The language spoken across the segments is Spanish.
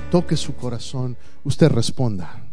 toque su corazón, usted responda.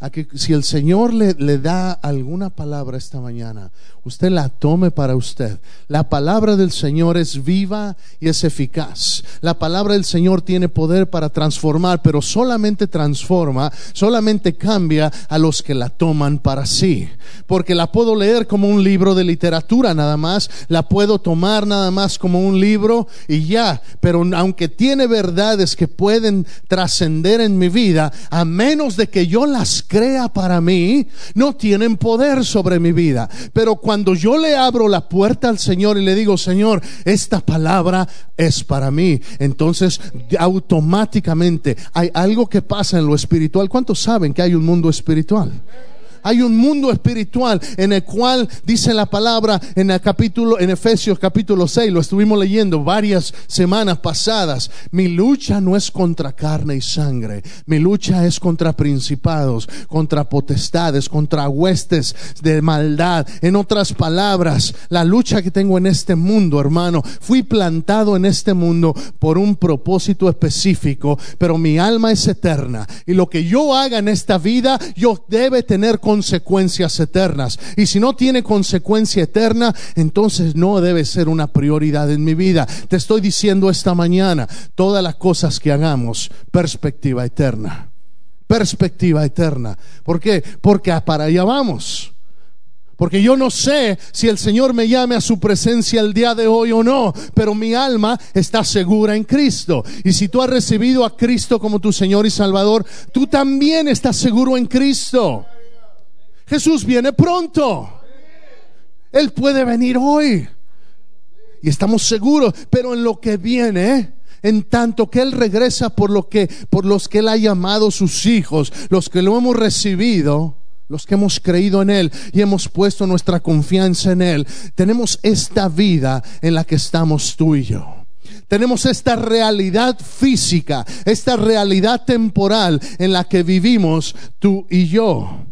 A que si el Señor le, le da alguna palabra esta mañana, usted la tome para usted. La palabra del Señor es viva y es eficaz. La palabra del Señor tiene poder para transformar, pero solamente transforma, solamente cambia a los que la toman para sí. Porque la puedo leer como un libro de literatura nada más, la puedo tomar nada más como un libro y ya. Pero aunque tiene verdades que pueden trascender en mi vida, a menos de que yo las crea para mí, no tienen poder sobre mi vida. Pero cuando yo le abro la puerta al Señor y le digo, Señor, esta palabra es para mí, entonces automáticamente hay algo que pasa en lo espiritual. ¿Cuántos saben que hay un mundo espiritual? Hay un mundo espiritual en el cual dice la palabra en el capítulo, en Efesios capítulo 6, lo estuvimos leyendo varias semanas pasadas. Mi lucha no es contra carne y sangre, mi lucha es contra principados, contra potestades, contra huestes de maldad. En otras palabras, la lucha que tengo en este mundo, hermano, fui plantado en este mundo por un propósito específico, pero mi alma es eterna y lo que yo haga en esta vida, yo debe tener consecuencias eternas. Y si no tiene consecuencia eterna, entonces no debe ser una prioridad en mi vida. Te estoy diciendo esta mañana, todas las cosas que hagamos, perspectiva eterna. Perspectiva eterna. ¿Por qué? Porque para allá vamos. Porque yo no sé si el Señor me llame a su presencia el día de hoy o no, pero mi alma está segura en Cristo. Y si tú has recibido a Cristo como tu Señor y Salvador, tú también estás seguro en Cristo. Jesús viene pronto. Él puede venir hoy. Y estamos seguros, pero en lo que viene, en tanto que Él regresa por lo que, por los que Él ha llamado sus hijos, los que lo hemos recibido, los que hemos creído en Él y hemos puesto nuestra confianza en Él, tenemos esta vida en la que estamos tú y yo. Tenemos esta realidad física, esta realidad temporal en la que vivimos tú y yo.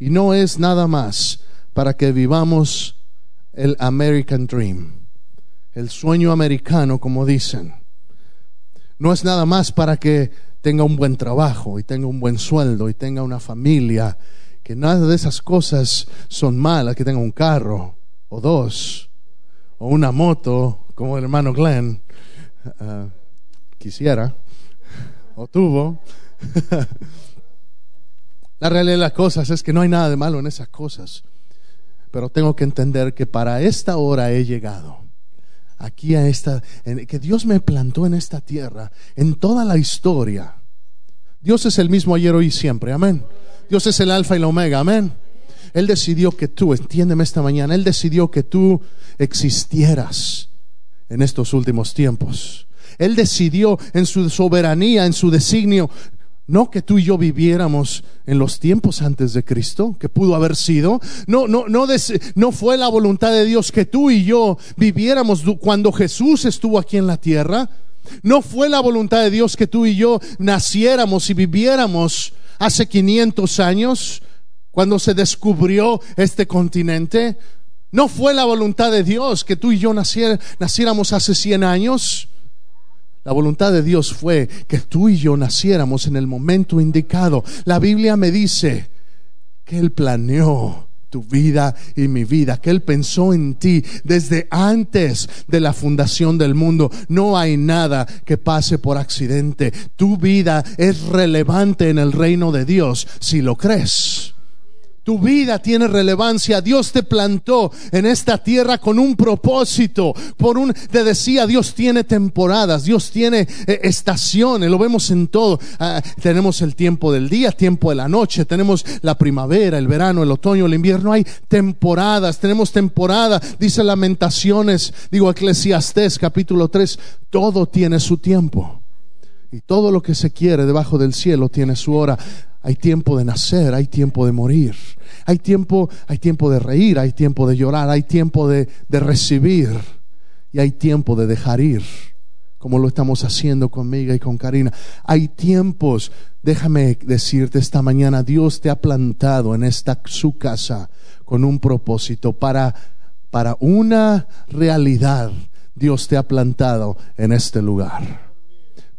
Y no es nada más para que vivamos el American Dream, el sueño americano, como dicen. No es nada más para que tenga un buen trabajo y tenga un buen sueldo y tenga una familia, que nada de esas cosas son malas, que tenga un carro o dos o una moto, como el hermano Glenn uh, quisiera o tuvo. La realidad de las cosas es que no hay nada de malo en esas cosas. Pero tengo que entender que para esta hora he llegado. Aquí a esta, que Dios me plantó en esta tierra, en toda la historia. Dios es el mismo ayer, hoy y siempre. Amén. Dios es el alfa y la omega. Amén. Él decidió que tú, entiéndeme esta mañana, Él decidió que tú existieras en estos últimos tiempos. Él decidió en su soberanía, en su designio, no que tú y yo viviéramos en los tiempos antes de Cristo, que pudo haber sido. No, no, no, fue la voluntad de Dios que tú y yo viviéramos cuando Jesús estuvo aquí en la tierra. No fue la voluntad de Dios que tú y yo naciéramos y viviéramos hace 500 años, cuando se descubrió este continente. No fue la voluntad de Dios que tú y yo naciéramos hace 100 años. La voluntad de Dios fue que tú y yo naciéramos en el momento indicado. La Biblia me dice que Él planeó tu vida y mi vida, que Él pensó en ti desde antes de la fundación del mundo. No hay nada que pase por accidente. Tu vida es relevante en el reino de Dios si lo crees. Tu vida tiene relevancia. Dios te plantó en esta tierra con un propósito. Por un, te decía, Dios tiene temporadas, Dios tiene eh, estaciones, lo vemos en todo. Ah, tenemos el tiempo del día, tiempo de la noche, tenemos la primavera, el verano, el otoño, el invierno. Hay temporadas, tenemos temporada. Dice Lamentaciones, digo Eclesiastés capítulo 3, todo tiene su tiempo. Y todo lo que se quiere debajo del cielo tiene su hora. Hay tiempo de nacer, hay tiempo de morir. Hay tiempo, hay tiempo de reír, hay tiempo de llorar, hay tiempo de, recibir y hay tiempo de dejar ir, como lo estamos haciendo conmigo y con Karina. Hay tiempos, déjame decirte esta mañana, Dios te ha plantado en esta su casa con un propósito para, para una realidad. Dios te ha plantado en este lugar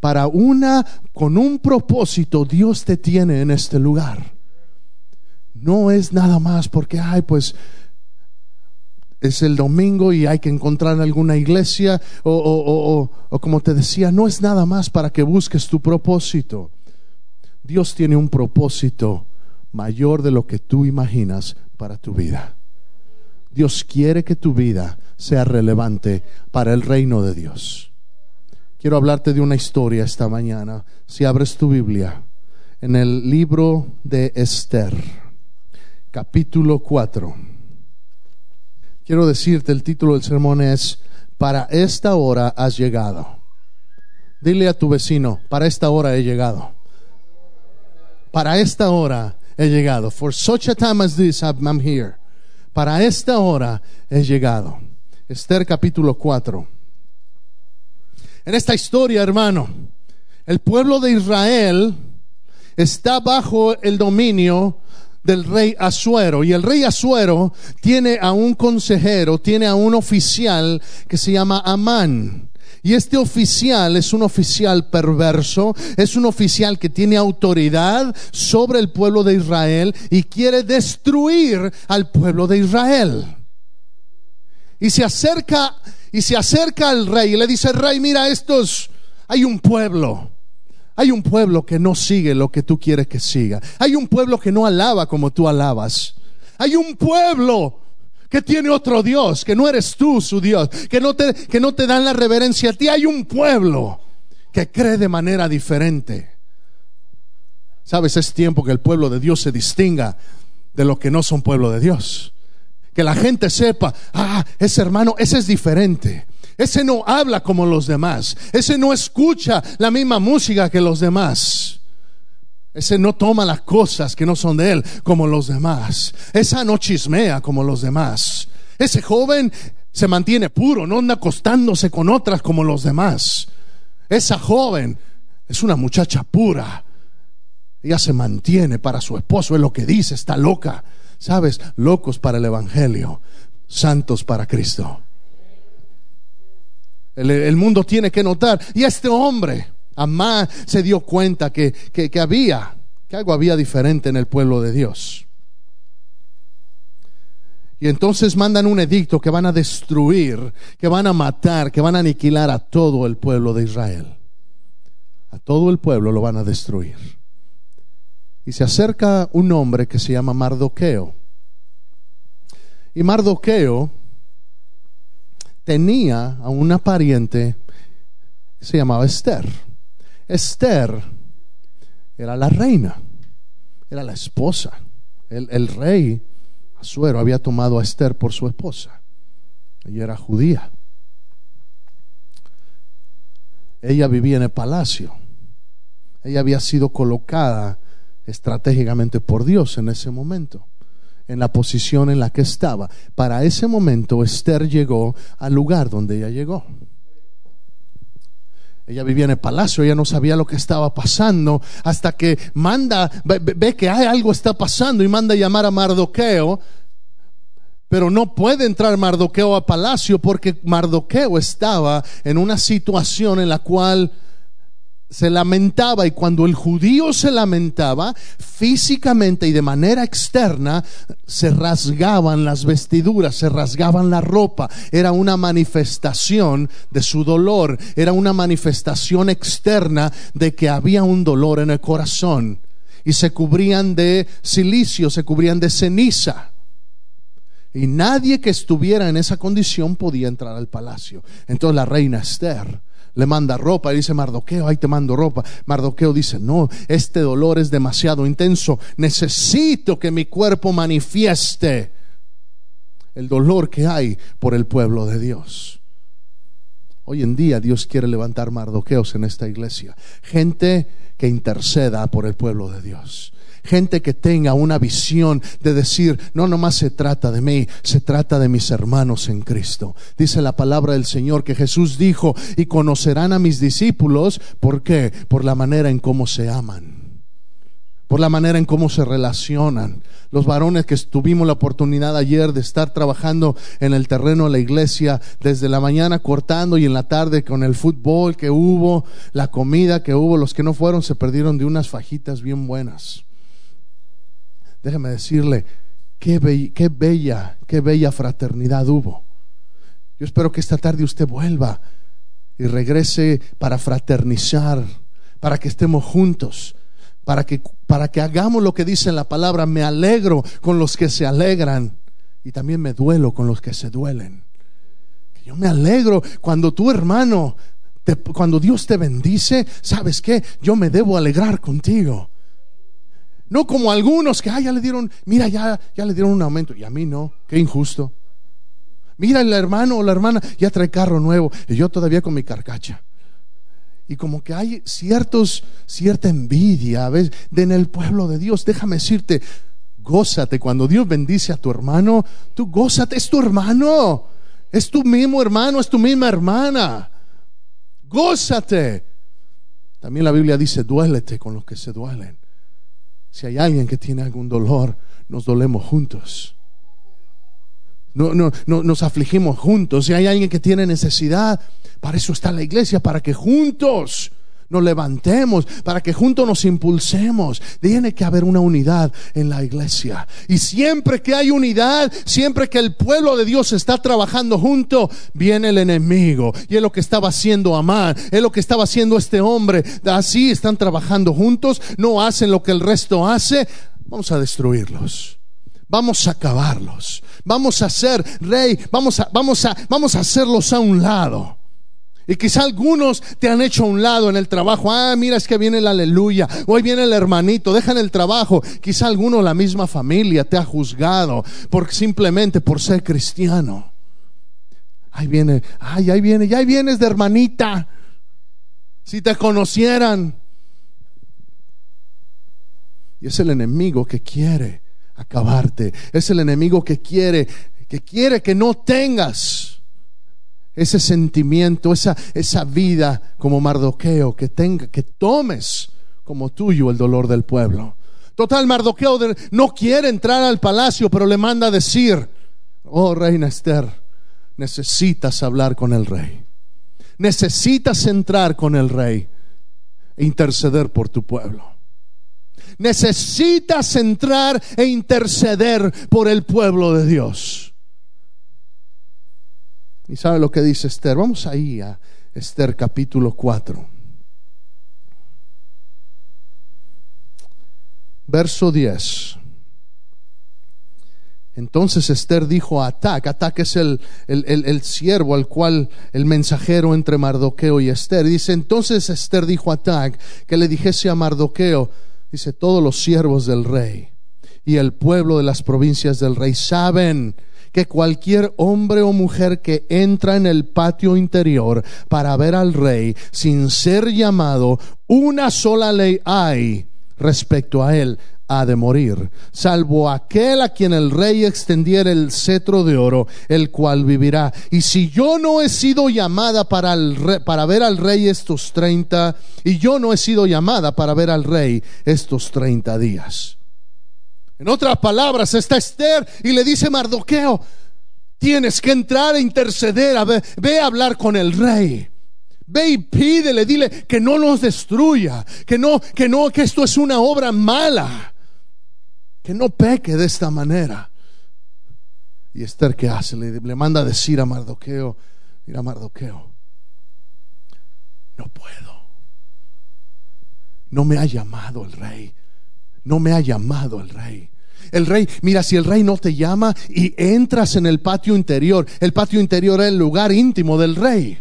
para una, con un propósito, Dios te tiene en este lugar. No es nada más porque, ay, pues es el domingo y hay que encontrar en alguna iglesia o, o, o, como te decía, no es nada más para que busques tu propósito. Dios tiene un propósito mayor de lo que tú imaginas para tu vida. Dios quiere que tu vida sea relevante para el reino de Dios. Quiero hablarte de una historia esta mañana. Si abres tu Biblia en el libro de Esther, capítulo 4. Quiero decirte, el título del sermón es, para esta hora has llegado. Dile a tu vecino, para esta hora he llegado. Para esta hora he llegado. For such a time as this, I'm here. Para esta hora he llegado. Esther capítulo 4. En esta historia, hermano, el pueblo de Israel está bajo el dominio del rey Asuero. Y el rey Asuero tiene a un consejero, tiene a un oficial que se llama Amán. Y este oficial es un oficial perverso, es un oficial que tiene autoridad sobre el pueblo de Israel y quiere destruir al pueblo de Israel. Y se acerca y se acerca al rey y le dice, "Rey, mira estos, hay un pueblo hay un pueblo que no sigue lo que tú quieres que siga. Hay un pueblo que no alaba como tú alabas. Hay un pueblo que tiene otro Dios, que no eres tú su Dios, que no te, que no te dan la reverencia a ti. Hay un pueblo que cree de manera diferente. Sabes, es tiempo que el pueblo de Dios se distinga de lo que no son pueblo de Dios. Que la gente sepa, ah, ese hermano, ese es diferente. Ese no habla como los demás. Ese no escucha la misma música que los demás. Ese no toma las cosas que no son de él como los demás. Esa no chismea como los demás. Ese joven se mantiene puro, no anda acostándose con otras como los demás. Esa joven es una muchacha pura. Ella se mantiene para su esposo, es lo que dice, está loca. ¿Sabes? Locos para el Evangelio, santos para Cristo. El, mundo tiene que notar. Y este hombre, Amá, se dio cuenta que, que, había, que algo había diferente en el pueblo de Dios. Y entonces mandan un edicto que van a destruir, que van a matar, que van a aniquilar a todo el pueblo de Israel. A todo el pueblo lo van a destruir. Y se acerca un hombre que se llama Mardoqueo. Y Mardoqueo tenía a una pariente que se llamaba Esther. Esther era la reina, era la esposa. El, rey Asuero había tomado a Esther por su esposa. Ella era judía. Ella vivía en el palacio. Ella había sido colocada estratégicamente por Dios en ese momento en la posición en la que estaba. Para ese momento Esther llegó al lugar donde ella llegó. Ella vivía en el palacio, ella no sabía lo que estaba pasando hasta que manda, ve, que hay algo está pasando y manda llamar a Mardoqueo, pero no puede entrar Mardoqueo a palacio porque Mardoqueo estaba en una situación en la cual se lamentaba y cuando el judío se lamentaba físicamente y de manera externa se rasgaban las vestiduras, se rasgaban la ropa, era una manifestación de su dolor, era una manifestación externa de que había un dolor en el corazón y se cubrían de silicio, se cubrían de ceniza. Y nadie que estuviera en esa condición podía entrar al palacio. Entonces la reina Esther le manda ropa y dice Mardoqueo, ahí te mando ropa. Mardoqueo dice, no, este dolor es demasiado intenso, necesito que mi cuerpo manifieste el dolor que hay por el pueblo de Dios. Hoy en día Dios quiere levantar mardoqueos en esta iglesia, gente que interceda por el pueblo de Dios gente que tenga una visión de decir, no nomás se trata de mí, se trata de mis hermanos en Cristo. Dice la palabra del Señor que Jesús dijo, y conocerán a mis discípulos, ¿por qué? Por la manera en cómo se aman por la manera en cómo se relacionan. Los varones que tuvimos la oportunidad ayer de estar trabajando en el terreno de la iglesia, desde la mañana cortando y en la tarde con el fútbol que hubo, la comida que hubo, los que no fueron se perdieron de unas fajitas bien buenas. Déjeme decirle, qué, bella, qué bella fraternidad hubo. Yo espero que esta tarde usted vuelva y regrese para fraternizar, para que estemos juntos para que, para que hagamos lo que dice la palabra, me alegro con los que se alegran y también me duelo con los que se duelen. Yo me alegro cuando tu hermano, cuando Dios te bendice, ¿sabes qué? Yo me debo alegrar contigo. No como algunos que ah, ya le dieron, mira, ya, ya le dieron un aumento y a mí no, qué injusto. Mira, el hermano o la hermana ya trae carro nuevo y yo todavía con mi carcacha y como que hay ciertos, cierta envidia a veces en el pueblo de Dios. Déjame decirte, gózate cuando Dios bendice a tu hermano, tú gózate, es tu hermano, es tu mismo hermano, es tu misma hermana. Gózate. También la Biblia dice, duélete con los que se duelen. Si hay alguien que tiene algún dolor, nos dolemos juntos. No, no, no, nos afligimos juntos. Si hay alguien que tiene necesidad, para eso está la iglesia, para que juntos nos levantemos, para que juntos nos impulsemos. Tiene que haber una unidad en la iglesia. Y siempre que hay unidad, siempre que el pueblo de Dios está trabajando junto, viene el enemigo. Y es lo que estaba haciendo Amán, es lo que estaba haciendo este hombre. Así están trabajando juntos, no hacen lo que el resto hace. Vamos a destruirlos. Vamos a acabarlos. Vamos a hacer rey, vamos a, vamos a, vamos a hacerlos a un lado. Y quizá algunos te han hecho a un lado en el trabajo. Ah, mira, es que viene el aleluya. Hoy viene el hermanito, dejan el trabajo. Quizá alguno, la misma familia, te ha juzgado por, simplemente por ser cristiano. Ahí viene, ay, ahí viene, ya ahí vienes de hermanita. Si te conocieran. Y es el enemigo que quiere acabarte. Es el enemigo que quiere, que quiere que no tengas ese sentimiento, esa, esa vida como Mardoqueo, que tenga, que tomes como tuyo el dolor del pueblo. Total, Mardoqueo no quiere entrar al palacio, pero le manda a decir, oh reina Esther, necesitas hablar con el rey. Necesitas entrar con el rey e interceder por tu pueblo. Necesitas entrar e interceder por el pueblo de Dios. Y sabe lo que dice Esther. Vamos ahí a Esther capítulo 4. Verso 10. Entonces Esther dijo a Atac, Atac es el, el, el, siervo al cual el mensajero entre Mardoqueo y Esther. Dice, entonces Esther dijo a Atac que le dijese a Mardoqueo, dice, todos los siervos del rey y el pueblo de las provincias del rey saben que cualquier hombre o mujer que entra en el patio interior para ver al rey sin ser llamado, una sola ley hay respecto a él, ha de morir, salvo aquel a quien el rey extendiera el cetro de oro, el cual vivirá. Y si yo no he sido llamada para, para ver al rey estos treinta, y yo no he sido llamada para ver al rey estos treinta días. En otras palabras, está Esther y le dice Mardoqueo, tienes que entrar a interceder, a ver, ve a hablar con el rey. Ve y pídele, dile que no nos destruya, que no, que no, que esto es una obra mala, que no peque de esta manera. Y Esther, ¿qué hace? Le, le manda a decir a Mardoqueo, mira Mardoqueo, no puedo. No me ha llamado el rey. No me ha llamado el rey. El rey, mira, si el rey no te llama y entras en el patio interior, el patio interior era el lugar íntimo del rey.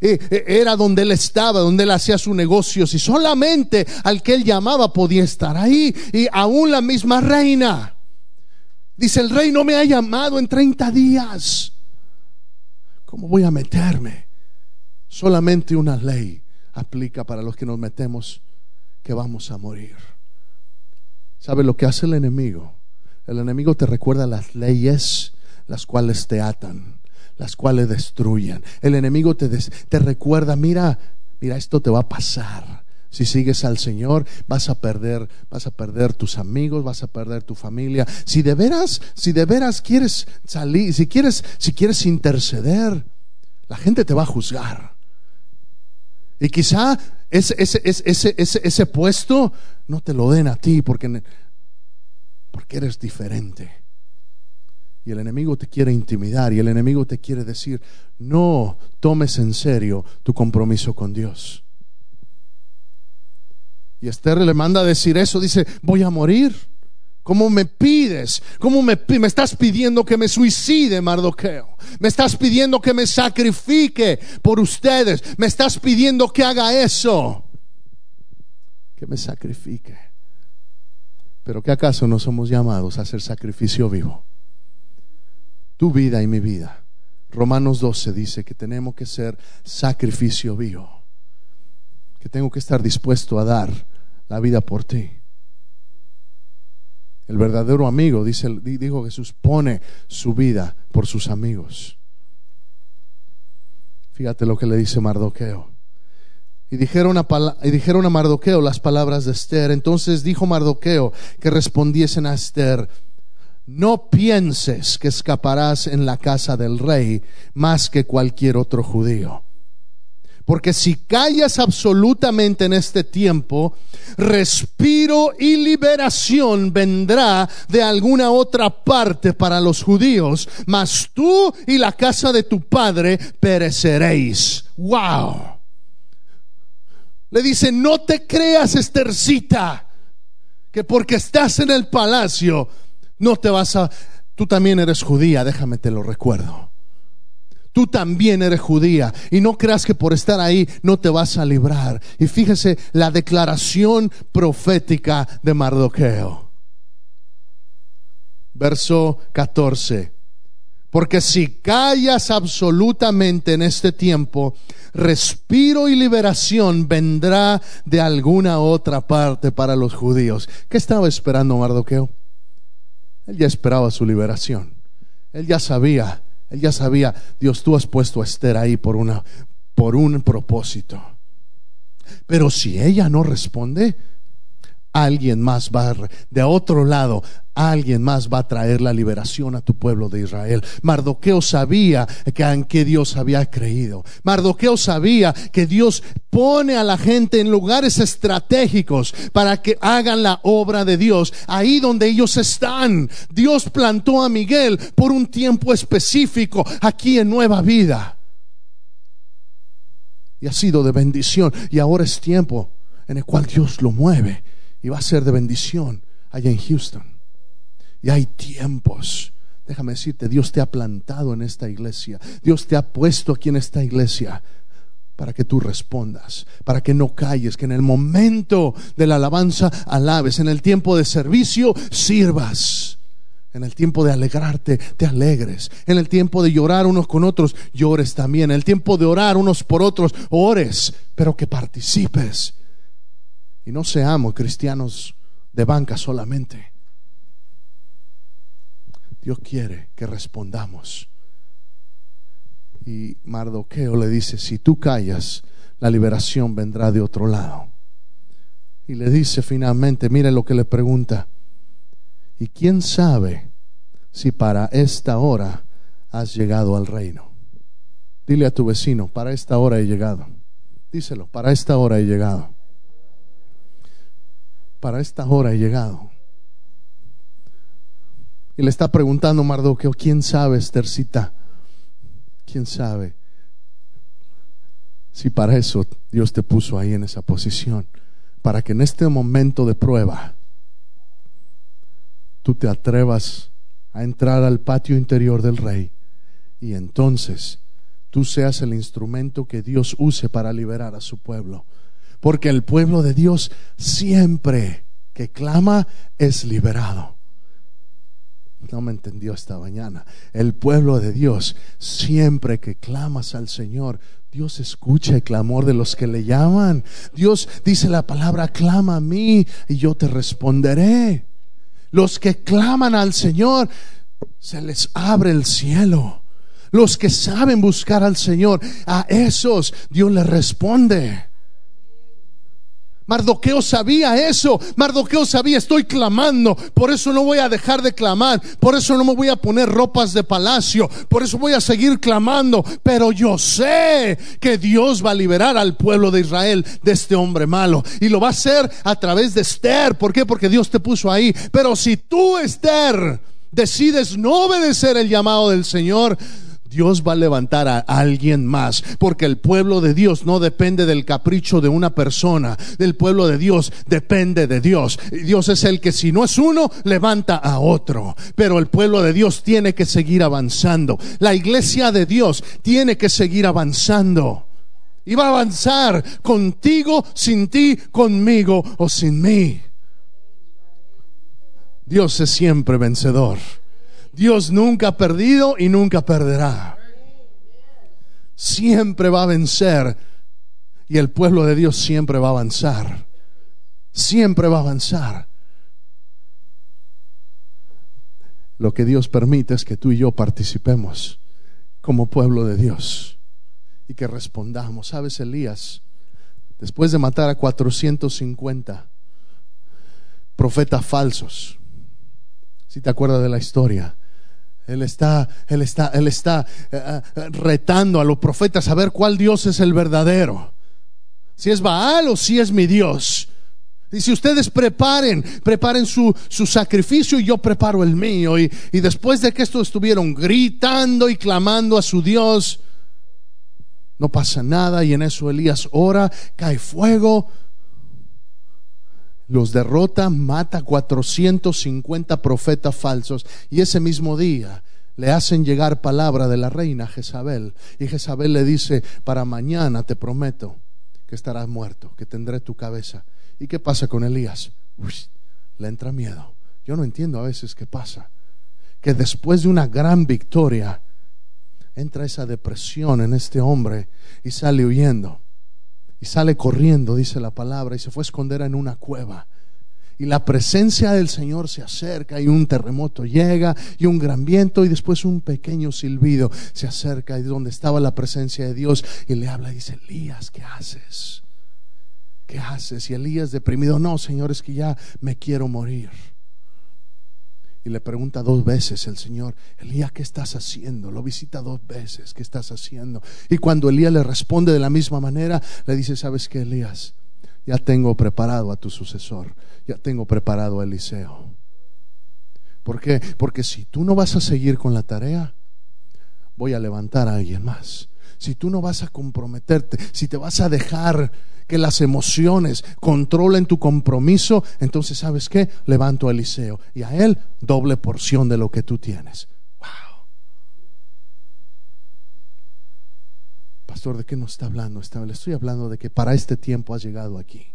E, e, era donde él estaba, donde él hacía su negocio. Si solamente al que él llamaba podía estar ahí. Y aún la misma reina. Dice, el rey no me ha llamado en 30 días. ¿Cómo voy a meterme? Solamente una ley aplica para los que nos metemos que vamos a morir. ¿Sabe lo que hace el enemigo? El enemigo te recuerda las leyes las cuales te atan, las cuales destruyen. El enemigo te, te recuerda, mira, mira, esto te va a pasar. Si sigues al Señor, vas a perder, vas a perder tus amigos, vas a perder tu familia. Si de veras, si de veras quieres salir, si quieres, si quieres interceder, la gente te va a juzgar. Y quizá ese, ese, ese, ese puesto no te lo den a ti porque, porque eres diferente. Y el enemigo te quiere intimidar y el enemigo te quiere decir, no tomes en serio tu compromiso con Dios. Y Esther le manda a decir eso, dice, voy a morir. ¿Cómo me pides? ¿Cómo me, me estás pidiendo que me suicide, Mardoqueo? Me estás pidiendo que me sacrifique por ustedes. Me estás pidiendo que haga eso. Que me sacrifique. Pero ¿qué acaso no somos llamados a hacer sacrificio vivo? Tu vida y mi vida. Romanos 12 dice que tenemos que ser sacrificio vivo. Que tengo que estar dispuesto a dar la vida por ti. El verdadero amigo, dice, dijo Jesús, pone su vida por sus amigos. Fíjate lo que le dice Mardoqueo. Y dijeron, a, y dijeron a Mardoqueo las palabras de Esther. Entonces dijo Mardoqueo que respondiesen a Esther, no pienses que escaparás en la casa del rey más que cualquier otro judío porque si callas absolutamente en este tiempo, respiro y liberación vendrá de alguna otra parte para los judíos, mas tú y la casa de tu padre pereceréis. ¡Wow! Le dice, no te creas, Estercita, que porque estás en el palacio, no te vas a... Tú también eres judía, déjame te lo recuerdo tú también eres judía y no creas que por estar ahí no te vas a librar. Y fíjese la declaración profética de Mardoqueo. Verso 14. Porque si callas absolutamente en este tiempo, respiro y liberación vendrá de alguna otra parte para los judíos. ¿Qué estaba esperando Mardoqueo? Él ya esperaba su liberación. Él ya sabía él ya sabía, Dios, tú has puesto a Esther ahí por, una, por un propósito. Pero si ella no responde, alguien más va a, de otro lado, alguien más va a traer la liberación a tu pueblo de Israel. Mardoqueo sabía que en que Dios había creído. Mardoqueo sabía que Dios pone a la gente en lugares estratégicos para que hagan la obra de Dios ahí donde ellos están. Dios plantó a Miguel por un tiempo específico aquí en Nueva Vida. Y ha sido de bendición. Y ahora es tiempo en el cual Dios lo mueve y va a ser de bendición allá en Houston. Y hay tiempos. Déjame decirte, Dios te ha plantado en esta iglesia. Dios te ha puesto aquí en esta iglesia para que tú respondas, para que no calles, que en el momento de la alabanza alabes, en el tiempo de servicio sirvas. En el tiempo de alegrarte, te alegres. En el tiempo de llorar unos con otros, llores también. En el tiempo de orar unos por otros, ores, pero que participes y no seamos cristianos de banca solamente. Dios quiere que respondamos. Y Mardoqueo le dice, si tú callas, la liberación vendrá de otro lado. Y le dice finalmente, mire lo que le pregunta, ¿y quién sabe si para esta hora has llegado al reino? Dile a tu vecino, para esta hora he llegado. Díselo, para esta hora he llegado para esta hora he llegado. Y le está preguntando Mardoqueo, ¿quién sabe, Estercita? ¿Quién sabe? Si para eso Dios te puso ahí en esa posición, para que en este momento de prueba tú te atrevas a entrar al patio interior del rey y entonces tú seas el instrumento que Dios use para liberar a su pueblo. Porque el pueblo de Dios siempre que clama es liberado. No me entendió esta mañana. El pueblo de Dios, siempre que clamas al Señor, Dios escucha el clamor de los que le llaman. Dios dice la palabra, clama a mí y yo te responderé. Los que claman al Señor, se les abre el cielo. Los que saben buscar al Señor, a esos Dios les responde. Mardoqueo sabía eso. Mardoqueo sabía, estoy clamando. Por eso no voy a dejar de clamar. Por eso no me voy a poner ropas de palacio. Por eso voy a seguir clamando. Pero yo sé que Dios va a liberar al pueblo de Israel de este hombre malo. Y lo va a hacer a través de Esther. ¿Por qué? Porque Dios te puso ahí. Pero si tú, Esther, decides no obedecer el llamado del Señor, Dios va a levantar a alguien más, porque el pueblo de Dios no depende del capricho de una persona, el pueblo de Dios depende de Dios. Dios es el que si no es uno, levanta a otro, pero el pueblo de Dios tiene que seguir avanzando. La iglesia de Dios tiene que seguir avanzando. Y va a avanzar contigo, sin ti, conmigo o sin mí. Dios es siempre vencedor. Dios nunca ha perdido y nunca perderá. Siempre va a vencer y el pueblo de Dios siempre va a avanzar. Siempre va a avanzar. Lo que Dios permite es que tú y yo participemos como pueblo de Dios y que respondamos. ¿Sabes, Elías? Después de matar a 450 profetas falsos, si te acuerdas de la historia, él está, él está, él está eh, eh, retando a los profetas a ver cuál Dios es el verdadero. Si es Baal o si es mi Dios. Y si ustedes preparen, preparen su, su sacrificio y yo preparo el mío. Y, y después de que esto estuvieron gritando y clamando a su Dios, no pasa nada. Y en eso Elías ora, cae fuego, los derrota, mata 450 profetas falsos y ese mismo día le hacen llegar palabra de la reina Jezabel y Jezabel le dice, para mañana te prometo que estarás muerto, que tendré tu cabeza. ¿Y qué pasa con Elías? le entra miedo. Yo no entiendo a veces qué pasa. Que después de una gran victoria entra esa depresión en este hombre y sale huyendo. Y sale corriendo, dice la palabra, y se fue a esconder en una cueva. Y la presencia del Señor se acerca y un terremoto llega y un gran viento y después un pequeño silbido se acerca y donde estaba la presencia de Dios y le habla y dice, Elías, ¿qué haces? ¿Qué haces? Y Elías deprimido, no, Señor, es que ya me quiero morir. Y le pregunta dos veces el Señor, Elías, ¿qué estás haciendo? Lo visita dos veces, ¿qué estás haciendo? Y cuando Elías le responde de la misma manera, le dice, ¿sabes qué, Elías? Ya tengo preparado a tu sucesor, ya tengo preparado a Eliseo. ¿Por qué? Porque si tú no vas a seguir con la tarea, voy a levantar a alguien más. Si tú no vas a comprometerte, si te vas a dejar que las emociones controlen tu compromiso, entonces sabes qué, levanto a Eliseo y a él doble porción de lo que tú tienes. Wow. Pastor, ¿de qué nos está hablando? Le estoy hablando de que para este tiempo has llegado aquí,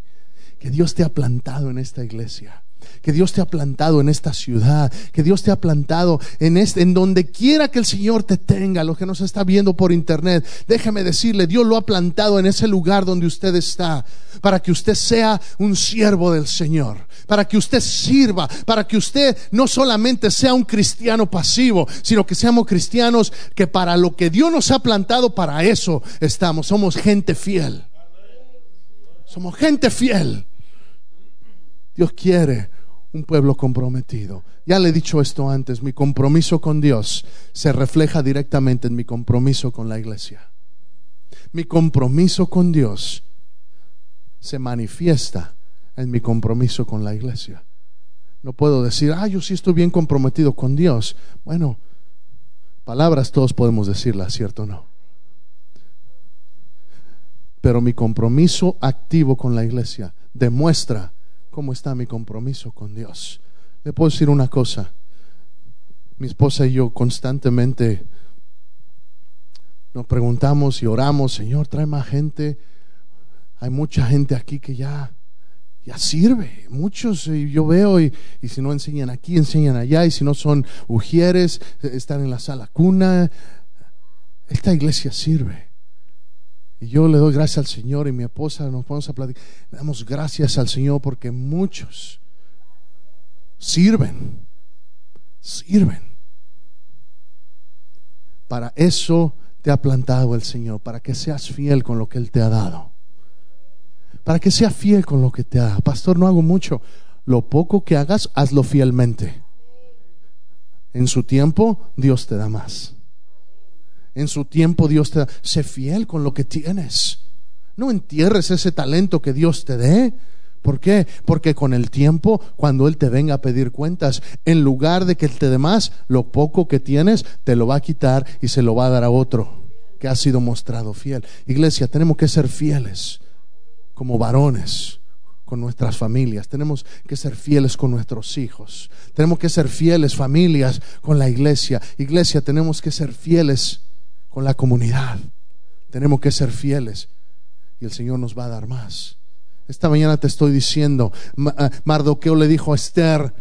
que Dios te ha plantado en esta iglesia que Dios te ha plantado en esta ciudad, que Dios te ha plantado en este, en donde quiera que el Señor te tenga, lo que nos está viendo por internet. Déjeme decirle, Dios lo ha plantado en ese lugar donde usted está, para que usted sea un siervo del Señor, para que usted sirva, para que usted no solamente sea un cristiano pasivo, sino que seamos cristianos que para lo que Dios nos ha plantado, para eso estamos. Somos gente fiel. Somos gente fiel. Dios quiere un pueblo comprometido. Ya le he dicho esto antes, mi compromiso con Dios se refleja directamente en mi compromiso con la iglesia. Mi compromiso con Dios se manifiesta en mi compromiso con la iglesia. No puedo decir, ah, yo sí estoy bien comprometido con Dios. Bueno, palabras todos podemos decirlas, ¿cierto o no? Pero mi compromiso activo con la iglesia demuestra cómo está mi compromiso con Dios. Le puedo decir una cosa. Mi esposa y yo constantemente nos preguntamos y oramos, Señor, trae más gente. Hay mucha gente aquí que ya, ya sirve. Muchos eh, yo veo y, y si no enseñan aquí, enseñan allá. Y si no son ujieres, eh, están en la sala cuna. Esta iglesia sirve. Y yo le doy gracias al Señor y mi esposa nos vamos a platicar. Damos gracias al Señor porque muchos sirven, sirven. Para eso te ha plantado el Señor, para que seas fiel con lo que Él te ha dado. para que sea fiel con lo que te haga. Pastor, no hago mucho. Lo poco que hagas, hazlo fielmente. En su tiempo, Dios te da más. En su tiempo, Dios te da. Sé fiel con lo que tienes. No entierres ese talento que Dios te dé. ¿Por qué? Porque con el tiempo, cuando Él te venga a pedir cuentas, en lugar de que te dé más, lo poco que tienes, te lo va a quitar y se lo va a dar a otro que ha sido mostrado fiel. Iglesia, tenemos que ser fieles como varones con nuestras familias, tenemos que ser fieles con nuestros hijos, tenemos que ser fieles familias con la iglesia, iglesia, tenemos que ser fieles con la comunidad, tenemos que ser fieles y el Señor nos va a dar más. Esta mañana te estoy diciendo, ah, Mardoqueo le dijo a Esther,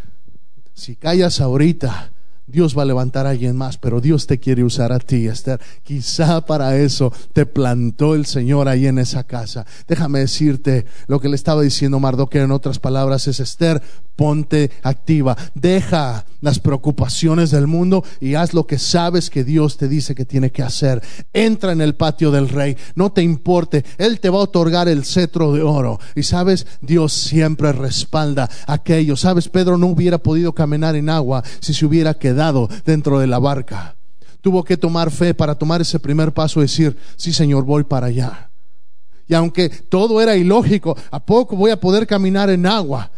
si callas ahorita, Dios va a levantar a alguien más, pero Dios te quiere usar a ti, Esther. Quizá para eso te plantó el Señor ahí en esa casa. Déjame decirte lo que le estaba diciendo Mardoqueo en otras palabras es Esther, ponte activa, deja las preocupaciones del mundo y haz lo que sabes que Dios te dice que tiene que hacer. Entra en el patio del rey, no te importe, Él te va a otorgar el cetro de oro. Y sabes, Dios siempre respalda aquello. Sabes, Pedro no hubiera podido caminar en agua si se hubiera quedado dentro de la barca. Tuvo que tomar fe para tomar ese primer paso decir, sí Señor, voy para allá. Y aunque todo era ilógico, ¿a poco voy a poder caminar en agua?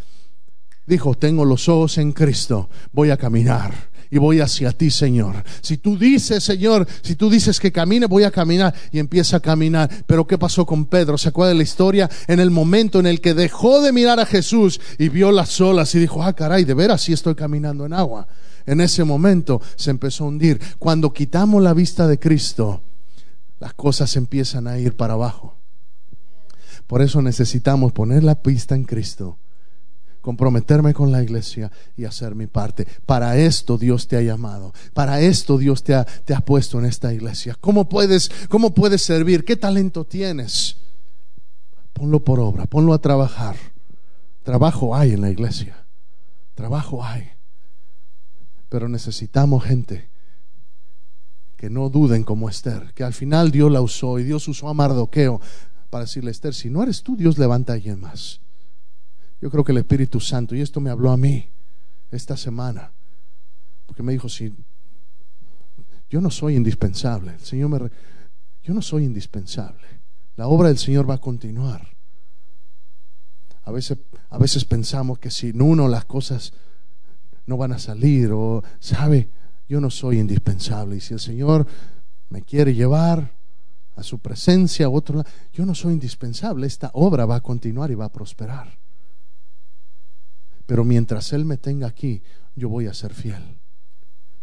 dijo, tengo los ojos en Cristo, voy a caminar y voy hacia ti, Señor. Si tú dices, Señor, si tú dices que camine, voy a caminar y empieza a caminar. Pero ¿qué pasó con Pedro? ¿Se acuerda de la historia? En el momento en el que dejó de mirar a Jesús y vio las olas y dijo, ah, caray, de veras sí estoy caminando en agua. En ese momento se empezó a hundir. Cuando quitamos la vista de Cristo, las cosas empiezan a ir para abajo. Por eso necesitamos poner la pista en Cristo comprometerme con la iglesia y hacer mi parte. Para esto Dios te ha llamado. Para esto Dios te ha, te ha puesto en esta iglesia. ¿Cómo puedes, ¿Cómo puedes servir? ¿Qué talento tienes? Ponlo por obra, ponlo a trabajar. Trabajo hay en la iglesia. Trabajo hay. Pero necesitamos gente que no duden como Esther, que al final Dios la usó y Dios usó a Mardoqueo para decirle, Esther, si no eres tú, Dios levanta a alguien más. Yo creo que el Espíritu Santo, y esto me habló a mí esta semana, porque me dijo, si yo no soy indispensable, el Señor me... Yo no soy indispensable. La obra del Señor va a continuar. A veces, a veces pensamos que si uno las cosas no van a salir o, ¿sabe? Yo no soy indispensable. Y si el Señor me quiere llevar a su presencia a otro lado, yo no soy indispensable. Esta obra va a continuar y va a prosperar. Pero mientras Él me tenga aquí, yo voy a ser fiel.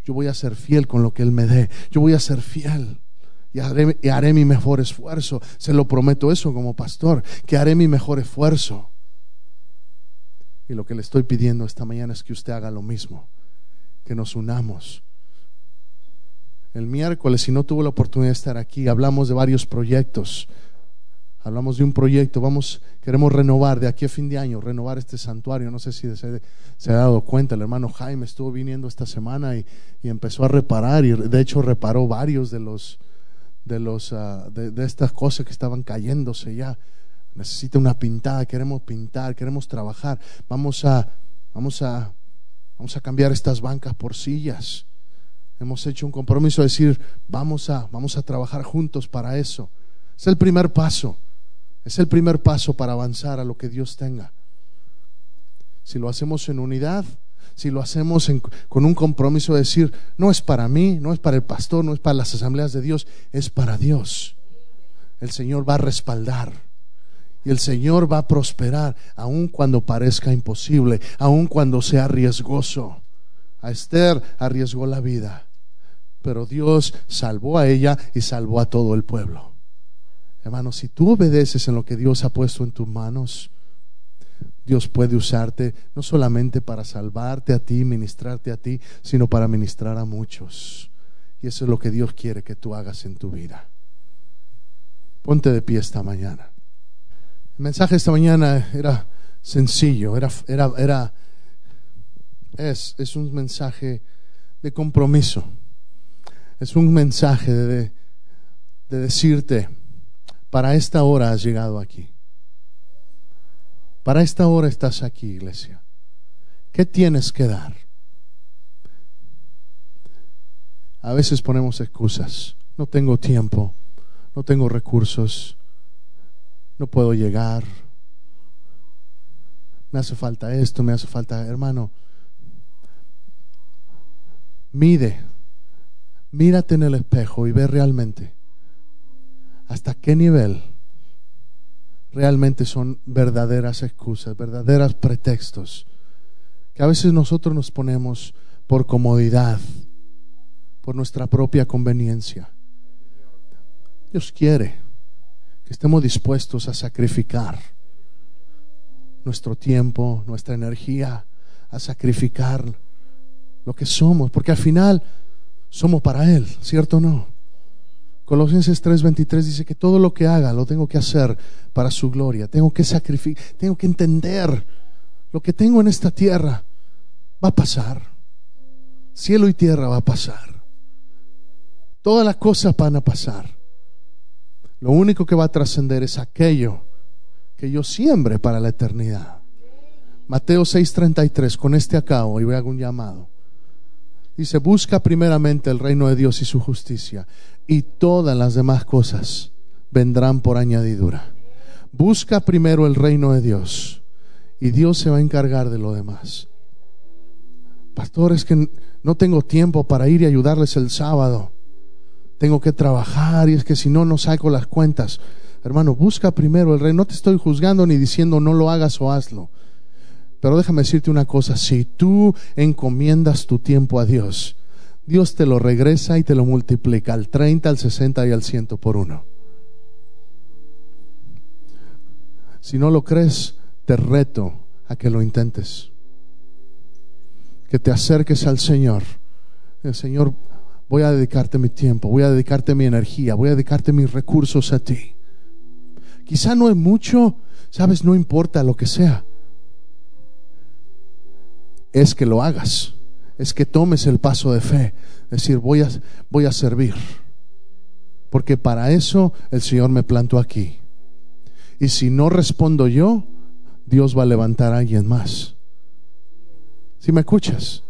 Yo voy a ser fiel con lo que Él me dé. Yo voy a ser fiel. Y haré, mi mejor esfuerzo. Se lo prometo eso como pastor, que haré mi mejor esfuerzo. Y lo que le estoy pidiendo esta mañana es que usted haga lo mismo, que nos unamos. El miércoles, si no tuvo la oportunidad de estar aquí, hablamos de varios proyectos hablamos de un proyecto, vamos, queremos renovar de aquí a fin de año, renovar este santuario. No sé si se, ha dado cuenta, el hermano Jaime estuvo viniendo esta semana y, empezó a reparar y de hecho reparó varios de los de los ah, de, estas cosas que estaban cayéndose ya. Necesita una pintada, queremos pintar, queremos trabajar. Vamos a vamos a vamos a cambiar estas bancas por sillas. Hemos hecho un compromiso de decir, vamos a vamos a trabajar juntos para eso. Es el primer paso. Es el primer paso para avanzar a lo que Dios tenga. Si lo hacemos en unidad, si lo hacemos con un compromiso de decir, no es para mí, no es para el pastor, no es para las asambleas de Dios, es para Dios. El Señor va a respaldar y el Señor va a prosperar, aun cuando parezca imposible, aun cuando sea riesgoso. A Esther arriesgó la vida, pero Dios salvó a ella y salvó a todo el pueblo. Hermano, si tú obedeces en lo que Dios ha puesto en tus manos, Dios puede usarte no solamente para salvarte a ti, ministrarte a ti, sino para ministrar a muchos. Y eso es lo que Dios quiere que tú hagas en tu vida. Ponte de pie esta mañana. El mensaje esta mañana era sencillo, era, era, era es, es un mensaje de compromiso. Es un mensaje de decirte, para esta hora has llegado aquí. Para esta hora estás aquí, iglesia. ¿Qué tienes que dar? A veces ponemos excusas. No tengo tiempo, no tengo recursos, no puedo llegar. Me hace falta esto, me hace falta, hermano. Mide, mírate en el espejo y ve realmente hasta qué nivel realmente son verdaderas excusas, verdaderas pretextos, que a veces nosotros nos ponemos por comodidad, por nuestra propia conveniencia. Dios quiere que estemos dispuestos a sacrificar nuestro tiempo, nuestra energía, a sacrificar lo que somos, porque al final somos para Él, ¿cierto o no? Colosenses 3:23 dice que todo lo que haga lo tengo que hacer para su gloria, tengo que sacrificar, tengo que entender lo que tengo en esta tierra va a pasar, cielo y tierra va a pasar, todas las cosas van a pasar. Lo único que va a trascender es aquello que yo siembre para la eternidad. Mateo 6:33, con este acabo y voy a un llamado. Dice, busca primeramente el reino de Dios y su justicia, y todas las demás cosas vendrán por añadidura. Busca primero el reino de Dios, y Dios se va a encargar de lo demás. Pastor, es que no tengo tiempo para ir y ayudarles el sábado. Tengo que trabajar y es que si no, no saco las cuentas. Hermano, busca primero el reino. No te estoy juzgando ni diciendo no lo hagas o hazlo. Pero déjame decirte una cosa, si tú encomiendas tu tiempo a Dios, Dios te lo regresa y te lo multiplica al 30, al 60 y al 100 por uno. Si no lo crees, te reto a que lo intentes. Que te acerques al Señor. El Señor, voy a dedicarte mi tiempo, voy a dedicarte mi energía, voy a dedicarte mis recursos a ti. Quizá no es mucho, sabes, no importa lo que sea es que lo hagas, es que tomes el paso de fe, decir, voy a, voy a servir, porque para eso el Señor me plantó aquí. Y si no respondo yo, Dios va a levantar a alguien más. Si me escuchas,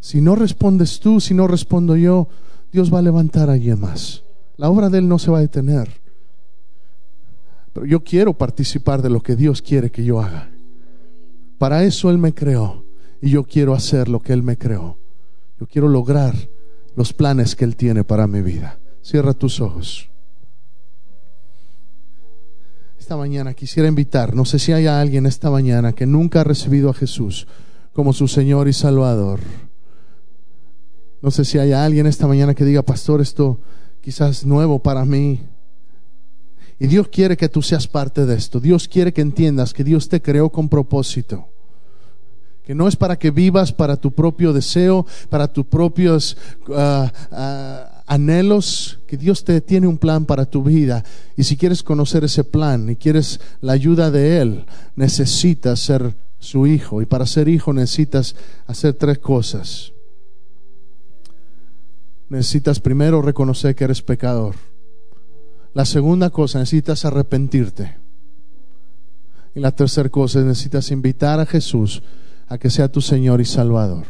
si no respondes tú, si no respondo yo, Dios va a levantar a alguien más. La obra de Él no se va a detener. Pero yo quiero participar de lo que Dios quiere que yo haga. Para eso Él me creó y yo quiero hacer lo que Él me creó. Yo quiero lograr los planes que Él tiene para mi vida. Cierra tus ojos. Esta mañana quisiera invitar, no sé si hay alguien esta mañana que nunca ha recibido a Jesús como su Señor y Salvador. No sé si hay alguien esta mañana que diga, pastor, esto quizás es nuevo para mí. Y Dios quiere que tú seas parte de esto. Dios quiere que entiendas que Dios te creó con propósito que no es para que vivas para tu propio deseo, para tus propios ah, ah, anhelos, que Dios te tiene un plan para tu vida. Y si quieres conocer ese plan y quieres la ayuda de Él, necesitas ser su hijo. Y para ser hijo necesitas hacer tres cosas. Necesitas primero reconocer que eres pecador. La segunda cosa, necesitas arrepentirte. Y la tercera cosa, necesitas invitar a Jesús a que sea tu Señor y Salvador.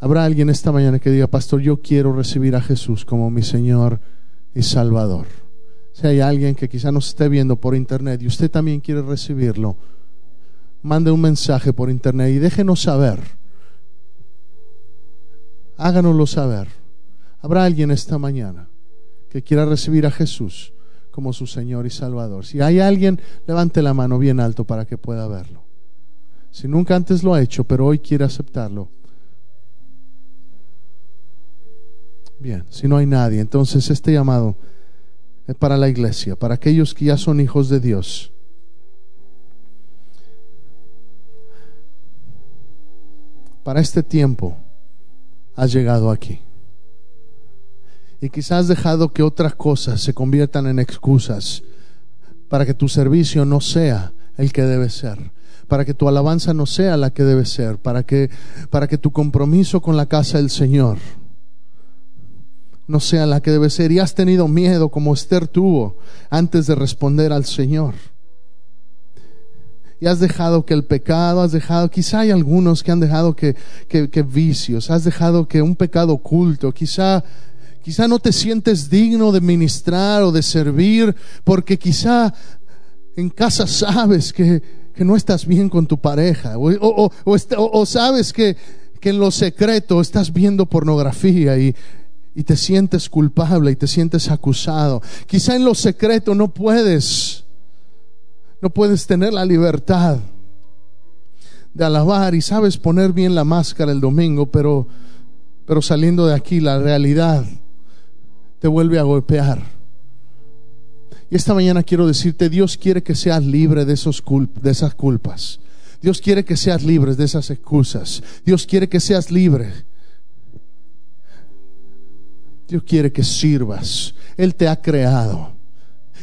Habrá alguien esta mañana que diga, pastor, yo quiero recibir a Jesús como mi Señor y Salvador. Si hay alguien que quizá nos esté viendo por internet y usted también quiere recibirlo, mande un mensaje por internet y déjenos saber. Háganoslo saber. Habrá alguien esta mañana que quiera recibir a Jesús como su Señor y Salvador. Si hay alguien, levante la mano bien alto para que pueda verlo. Si nunca antes lo ha hecho, pero hoy quiere aceptarlo. Bien, si no hay nadie, entonces este llamado es para la iglesia, para aquellos que ya son hijos de Dios. Para este tiempo has llegado aquí. Y quizás has dejado que otras cosas se conviertan en excusas para que tu servicio no sea el que debe ser para que tu alabanza no sea la que debe ser, para que, para que tu compromiso con la casa del Señor no sea la que debe ser. Y has tenido miedo como Esther tuvo antes de responder al Señor. y has dejado que el pecado, has dejado, quizá hay algunos que han dejado que, que, vicios, has dejado que un pecado oculto, quizá, quizá no te sientes digno de ministrar o de servir, porque quizá en casa sabes que, que no estás bien con tu pareja, o, o, o, sabes que, que en lo secreto estás viendo pornografía y, y te sientes culpable y te sientes acusado. Quizá en lo secreto no puedes no puedes tener la libertad de alabar y sabes poner bien la máscara el domingo, pero, pero saliendo de aquí la realidad te vuelve a golpear. Esta mañana quiero decirte, Dios quiere que seas libre de, esos de esas culpas. Dios quiere que seas libre de esas excusas. Dios quiere que seas libre. Dios quiere que sirvas. Él te ha creado.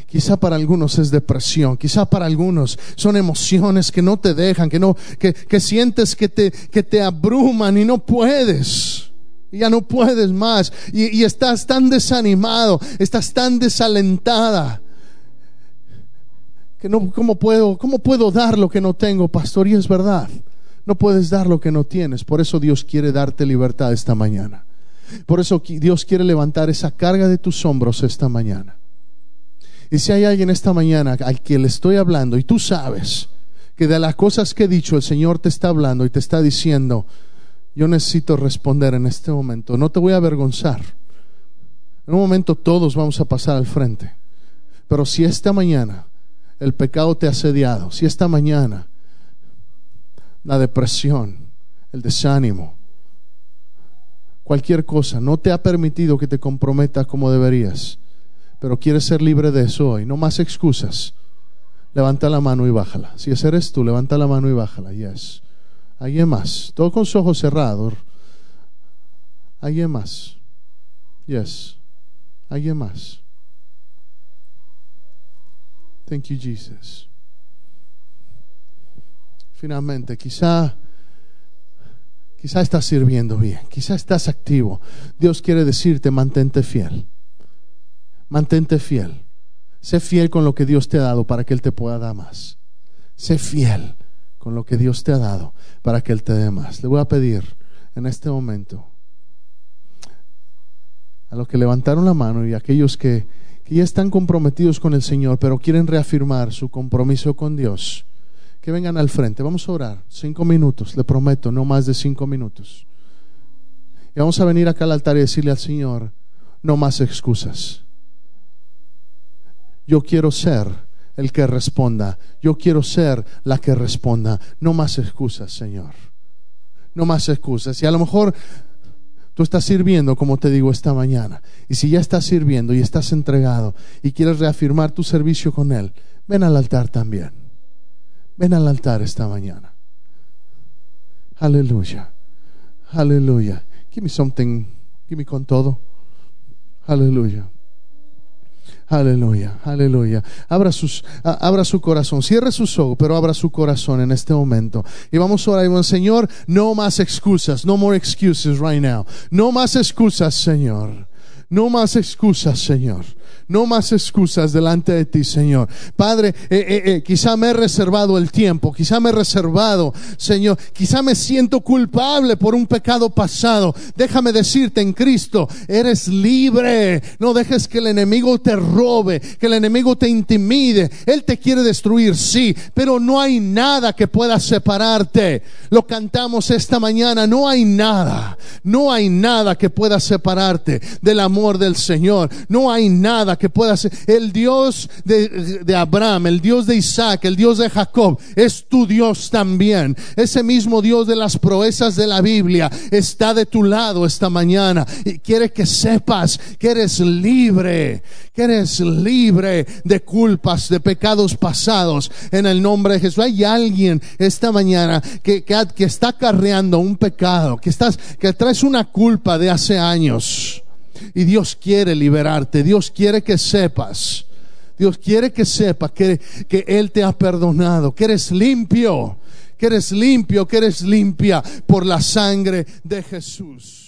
Quizá para algunos es depresión, quizá para algunos son emociones que no te dejan, que no, que, que sientes que te, que te abruman y no puedes. Ya no puedes más. Y, y estás tan desanimado, estás tan desalentada. Que no, ¿cómo puedo, ¿cómo puedo dar lo que no tengo, pastor? Y es verdad. No puedes dar lo que no tienes. Por eso Dios quiere darte libertad esta mañana. Por eso Dios quiere levantar esa carga de tus hombros esta mañana. Y si hay alguien esta mañana al que le estoy hablando y tú sabes que de las cosas que he dicho el Señor te está hablando y te está diciendo, yo necesito responder en este momento, no te voy a avergonzar. En un momento todos vamos a pasar al frente. Pero si esta mañana el pecado te ha asediado, si esta mañana la depresión, el desánimo, cualquier cosa no te ha permitido que te comprometas como deberías, pero quieres ser libre de eso hoy. No más excusas. Levanta la mano y bájala. Si ese eres tú, levanta la mano y bájala. Yes. Alguien más. Todo con sus ojos cerrados. Alguien más. Yes. Alguien más. Thank you, Jesus. Finalmente, quizá quizá estás sirviendo bien, quizá estás activo. Dios quiere decirte, mantente fiel mantente fiel. Sé fiel con lo que Dios te ha dado para que Él te pueda dar más. Sé fiel con lo que Dios te ha dado para que Él te dé más. Le voy a pedir en este momento a los que levantaron la mano y a aquellos que, que ya están comprometidos con el Señor, pero quieren reafirmar su compromiso con Dios, que vengan al frente. Vamos a orar. Cinco minutos, le prometo, no más de cinco minutos. Y vamos a venir acá al altar y decirle al Señor, no más excusas. Yo quiero ser el que responda. Yo quiero ser la que responda. No más excusas, Señor. No más excusas. Y a lo mejor tú estás sirviendo, como te digo esta mañana. Y si ya estás sirviendo y estás entregado y quieres reafirmar tu servicio con Él, ven al altar también. Ven al altar esta mañana. Aleluya. Aleluya. Give me something. Give me con todo. Aleluya. Aleluya, aleluya. Abra, sus, abra su corazón, cierre sus ojos, pero abra su corazón en este momento. Y vamos a orar, Señor, no más excusas, no more excuses right now. No más excusas, Señor. No más excusas, Señor. No más excusas delante de ti, Señor. Padre, eh, eh, eh, quizá me he reservado el tiempo, quizá me he reservado, Señor, quizá me siento culpable por un pecado pasado. Déjame decirte en Cristo, eres libre. No dejes que el enemigo te robe, que el enemigo te intimide. Él te quiere destruir, sí, pero no hay nada que pueda separarte. Lo cantamos esta mañana, no hay nada, no hay nada que pueda separarte del amor del Señor. No hay nada que pueda ser. El Dios de, Abraham, el Dios de Isaac, el Dios de Jacob, es tu Dios también. Ese mismo Dios de las proezas de la Biblia está de tu lado esta mañana y quiere que sepas que eres libre, que eres libre de culpas, de pecados pasados en el nombre de Jesús. Hay alguien esta mañana que, que, que está acarreando un pecado, que estás, que traes una culpa de hace años. Y Dios quiere liberarte, Dios quiere que sepas, Dios quiere que sepas que, que Él te ha perdonado, que eres limpio, que eres limpio, que eres limpia por la sangre de Jesús.